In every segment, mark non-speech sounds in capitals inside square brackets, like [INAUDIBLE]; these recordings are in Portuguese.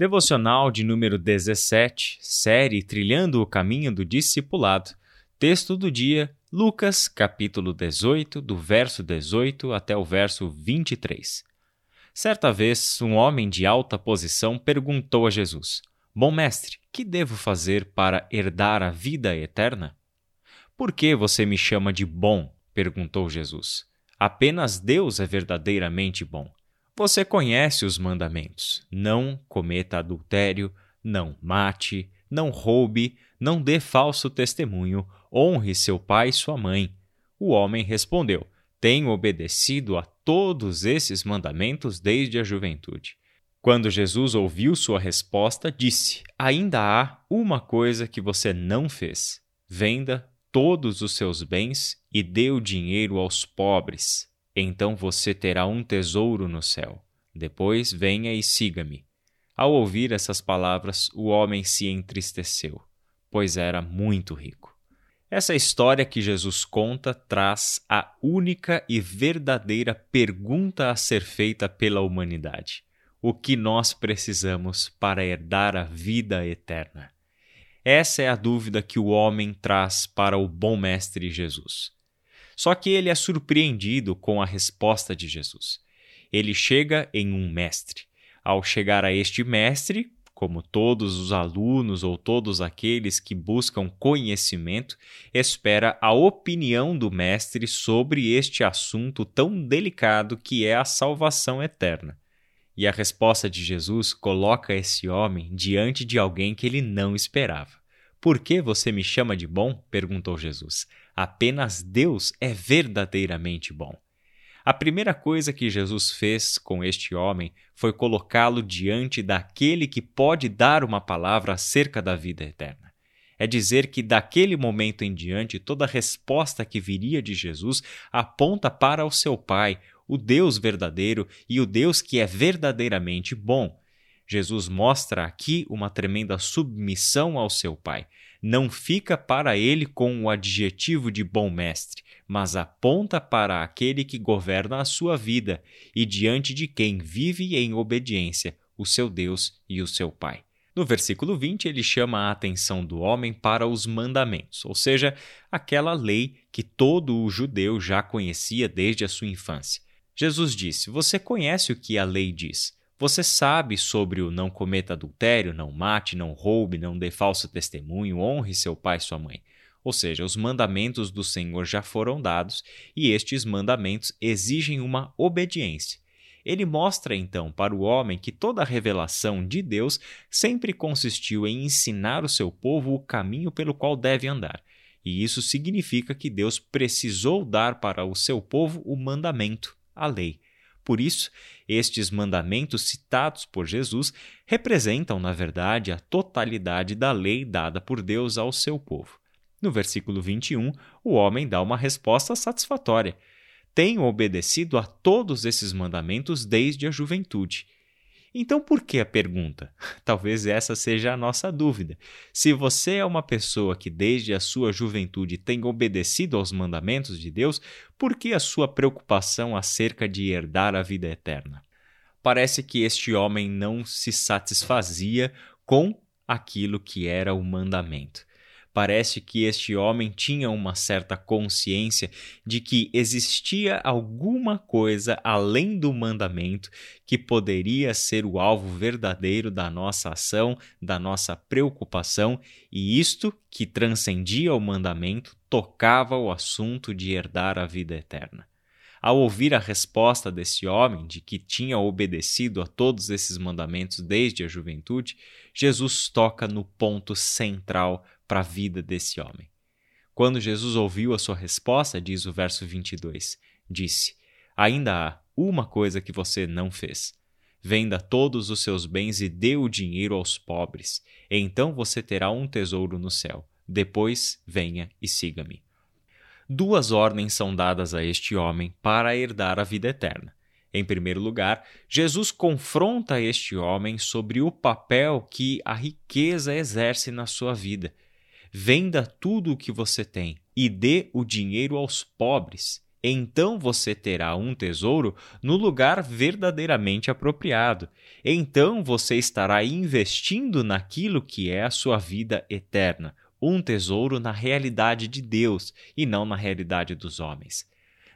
Devocional de número 17, série Trilhando o Caminho do Discipulado. Texto do dia, Lucas, capítulo 18, do verso 18 até o verso 23. Certa vez, um homem de alta posição perguntou a Jesus: Bom mestre, que devo fazer para herdar a vida eterna? Por que você me chama de bom? perguntou Jesus. Apenas Deus é verdadeiramente bom. Você conhece os mandamentos: não cometa adultério, não mate, não roube, não dê falso testemunho, honre seu pai e sua mãe. O homem respondeu: Tenho obedecido a todos esses mandamentos desde a juventude. Quando Jesus ouviu sua resposta, disse: Ainda há uma coisa que você não fez. Venda todos os seus bens e dê o dinheiro aos pobres então você terá um tesouro no céu. Depois venha e siga-me. Ao ouvir essas palavras, o homem se entristeceu, pois era muito rico. Essa história que Jesus conta traz a única e verdadeira pergunta a ser feita pela humanidade: o que nós precisamos para herdar a vida eterna? Essa é a dúvida que o homem traz para o bom Mestre Jesus. Só que ele é surpreendido com a resposta de Jesus. Ele chega em um mestre. Ao chegar a este mestre, como todos os alunos ou todos aqueles que buscam conhecimento, espera a opinião do mestre sobre este assunto tão delicado que é a salvação eterna. E a resposta de Jesus coloca esse homem diante de alguém que ele não esperava. Por que você me chama de bom? perguntou Jesus. Apenas Deus é verdadeiramente bom. A primeira coisa que Jesus fez com este homem foi colocá-lo diante daquele que pode dar uma palavra acerca da vida eterna. É dizer que daquele momento em diante toda resposta que viria de Jesus aponta para o seu Pai, o Deus verdadeiro e o Deus que é verdadeiramente bom. Jesus mostra aqui uma tremenda submissão ao seu Pai. Não fica para ele com o adjetivo de bom mestre, mas aponta para aquele que governa a sua vida e diante de quem vive em obediência, o seu Deus e o seu Pai. No versículo 20, ele chama a atenção do homem para os mandamentos, ou seja, aquela lei que todo o judeu já conhecia desde a sua infância. Jesus disse: Você conhece o que a lei diz. Você sabe sobre o não cometa adultério, não mate, não roube, não dê falso testemunho, honre seu pai e sua mãe. Ou seja, os mandamentos do Senhor já foram dados e estes mandamentos exigem uma obediência. Ele mostra então para o homem que toda a revelação de Deus sempre consistiu em ensinar o seu povo o caminho pelo qual deve andar. E isso significa que Deus precisou dar para o seu povo o mandamento, a lei. Por isso, estes mandamentos citados por Jesus representam, na verdade, a totalidade da lei dada por Deus ao seu povo. No versículo 21, o homem dá uma resposta satisfatória. Tenho obedecido a todos esses mandamentos desde a juventude. Então, por que a pergunta? [LAUGHS] Talvez essa seja a nossa dúvida. Se você é uma pessoa que desde a sua juventude tem obedecido aos mandamentos de Deus, por que a sua preocupação acerca de herdar a vida eterna? Parece que este homem não se satisfazia com aquilo que era o mandamento. Parece que este homem tinha uma certa consciência de que existia alguma coisa além do mandamento que poderia ser o alvo verdadeiro da nossa ação, da nossa preocupação, e isto, que transcendia o mandamento, tocava o assunto de herdar a vida eterna. Ao ouvir a resposta desse homem, de que tinha obedecido a todos esses mandamentos desde a juventude, Jesus toca no ponto central para a vida desse homem. Quando Jesus ouviu a sua resposta, diz o verso 22, disse: Ainda há uma coisa que você não fez. Venda todos os seus bens e dê o dinheiro aos pobres, então você terá um tesouro no céu. Depois venha e siga-me. Duas ordens são dadas a este homem para herdar a vida eterna. Em primeiro lugar, Jesus confronta este homem sobre o papel que a riqueza exerce na sua vida Venda tudo o que você tem e dê o dinheiro aos pobres, então você terá um tesouro no lugar verdadeiramente apropriado. Então você estará investindo naquilo que é a sua vida eterna, um tesouro na realidade de Deus e não na realidade dos homens.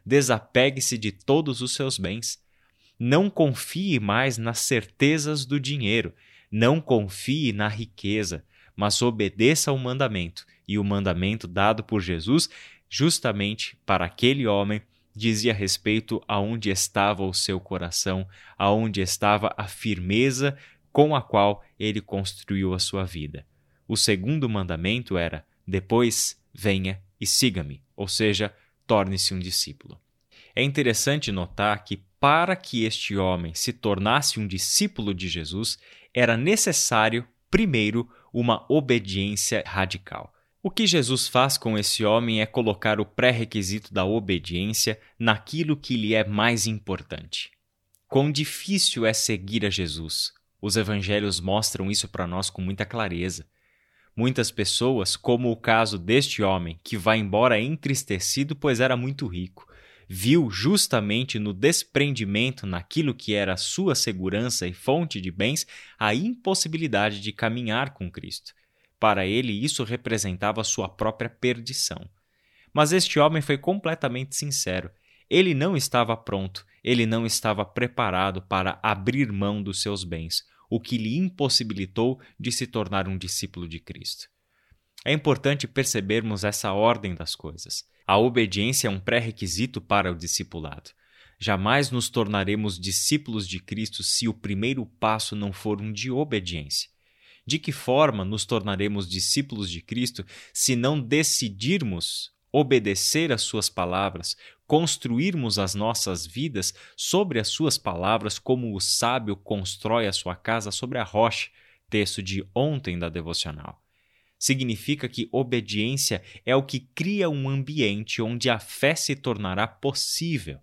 Desapegue-se de todos os seus bens. Não confie mais nas certezas do dinheiro, não confie na riqueza, mas obedeça ao mandamento. E o mandamento dado por Jesus justamente para aquele homem, dizia respeito a onde estava o seu coração, aonde estava a firmeza com a qual ele construiu a sua vida. O segundo mandamento era: depois venha e siga-me, ou seja, torne-se um discípulo. É interessante notar que para que este homem se tornasse um discípulo de Jesus, era necessário, primeiro, uma obediência radical. O que Jesus faz com esse homem é colocar o pré-requisito da obediência naquilo que lhe é mais importante. Quão difícil é seguir a Jesus. Os evangelhos mostram isso para nós com muita clareza. Muitas pessoas, como o caso deste homem, que vai embora entristecido pois era muito rico, viu justamente no desprendimento naquilo que era sua segurança e fonte de bens a impossibilidade de caminhar com Cristo. Para ele, isso representava sua própria perdição. Mas este homem foi completamente sincero. Ele não estava pronto, ele não estava preparado para abrir mão dos seus bens, o que lhe impossibilitou de se tornar um discípulo de Cristo. É importante percebermos essa ordem das coisas. A obediência é um pré-requisito para o discipulado. Jamais nos tornaremos discípulos de Cristo se o primeiro passo não for um de obediência. De que forma nos tornaremos discípulos de Cristo se não decidirmos obedecer às Suas palavras, construirmos as nossas vidas sobre as Suas palavras, como o sábio constrói a sua casa sobre a rocha? Texto de ontem da devocional. Significa que obediência é o que cria um ambiente onde a fé se tornará possível.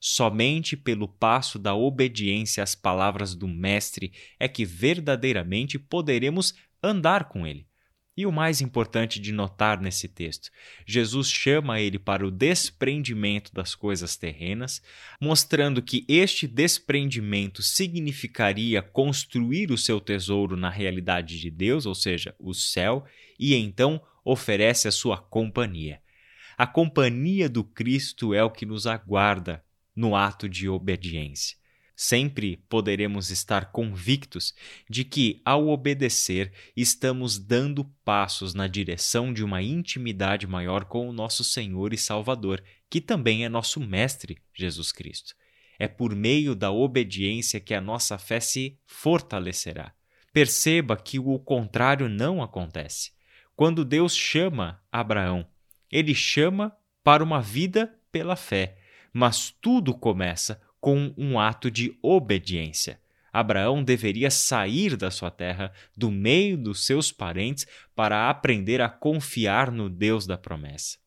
Somente pelo passo da obediência às palavras do Mestre é que verdadeiramente poderemos andar com ele. E o mais importante de notar nesse texto, Jesus chama ele para o desprendimento das coisas terrenas, mostrando que este desprendimento significaria construir o seu tesouro na realidade de Deus, ou seja, o céu, e então oferece a sua companhia. A companhia do Cristo é o que nos aguarda no ato de obediência. Sempre poderemos estar convictos de que, ao obedecer, estamos dando passos na direção de uma intimidade maior com o nosso Senhor e Salvador, que também é nosso Mestre, Jesus Cristo. É por meio da obediência que a nossa fé se fortalecerá. Perceba que o contrário não acontece. Quando Deus chama Abraão, ele chama para uma vida pela fé mas tudo começa com um ato de obediência. Abraão deveria sair da sua terra, do meio dos seus parentes, para aprender a confiar no Deus da promessa.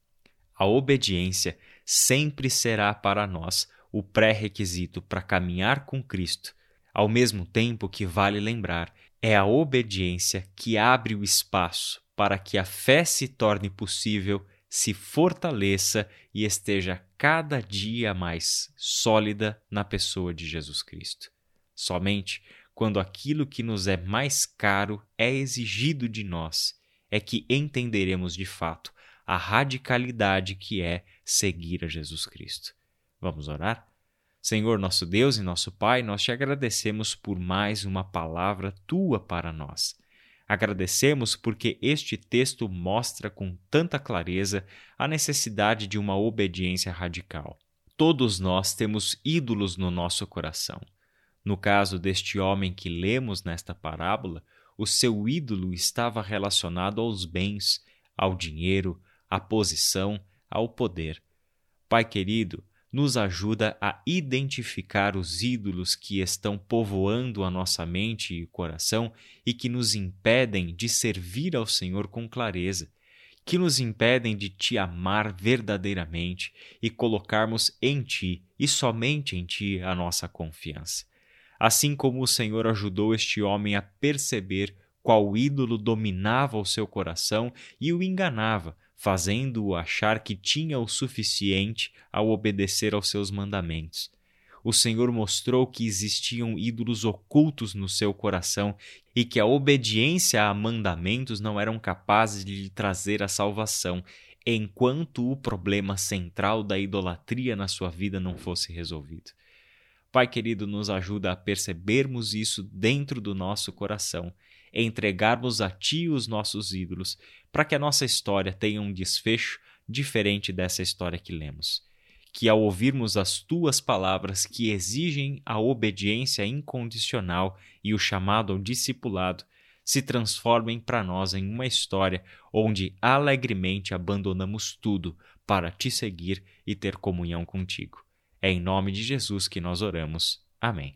A obediência sempre será para nós o pré-requisito para caminhar com Cristo, ao mesmo tempo que vale lembrar, é a obediência que abre o espaço para que a fé se torne possível se fortaleça e esteja cada dia mais sólida na pessoa de Jesus Cristo. Somente quando aquilo que nos é mais caro é exigido de nós é que entenderemos de fato a radicalidade que é seguir a Jesus Cristo. Vamos orar? Senhor, nosso Deus e nosso Pai, nós te agradecemos por mais uma palavra tua para nós. Agradecemos porque este texto mostra com tanta clareza a necessidade de uma obediência radical. Todos nós temos ídolos no nosso coração. No caso deste homem que lemos nesta parábola, o seu ídolo estava relacionado aos bens, ao dinheiro, à posição, ao poder. Pai querido, nos ajuda a identificar os ídolos que estão povoando a nossa mente e coração e que nos impedem de servir ao Senhor com clareza, que nos impedem de te amar verdadeiramente e colocarmos em ti e somente em ti a nossa confiança. Assim como o Senhor ajudou este homem a perceber qual ídolo dominava o seu coração e o enganava, fazendo-o achar que tinha o suficiente ao obedecer aos seus mandamentos. O Senhor mostrou que existiam ídolos ocultos no seu coração e que a obediência a mandamentos não eram capazes de lhe trazer a salvação, enquanto o problema central da idolatria na sua vida não fosse resolvido. Pai querido, nos ajuda a percebermos isso dentro do nosso coração, entregarmos a Ti os nossos ídolos, para que a nossa história tenha um desfecho diferente dessa história que lemos. Que ao ouvirmos as Tuas palavras que exigem a obediência incondicional e o chamado ao discipulado, se transformem para nós em uma história onde alegremente abandonamos tudo para te seguir e ter comunhão contigo. É em nome de Jesus que nós oramos. Amém.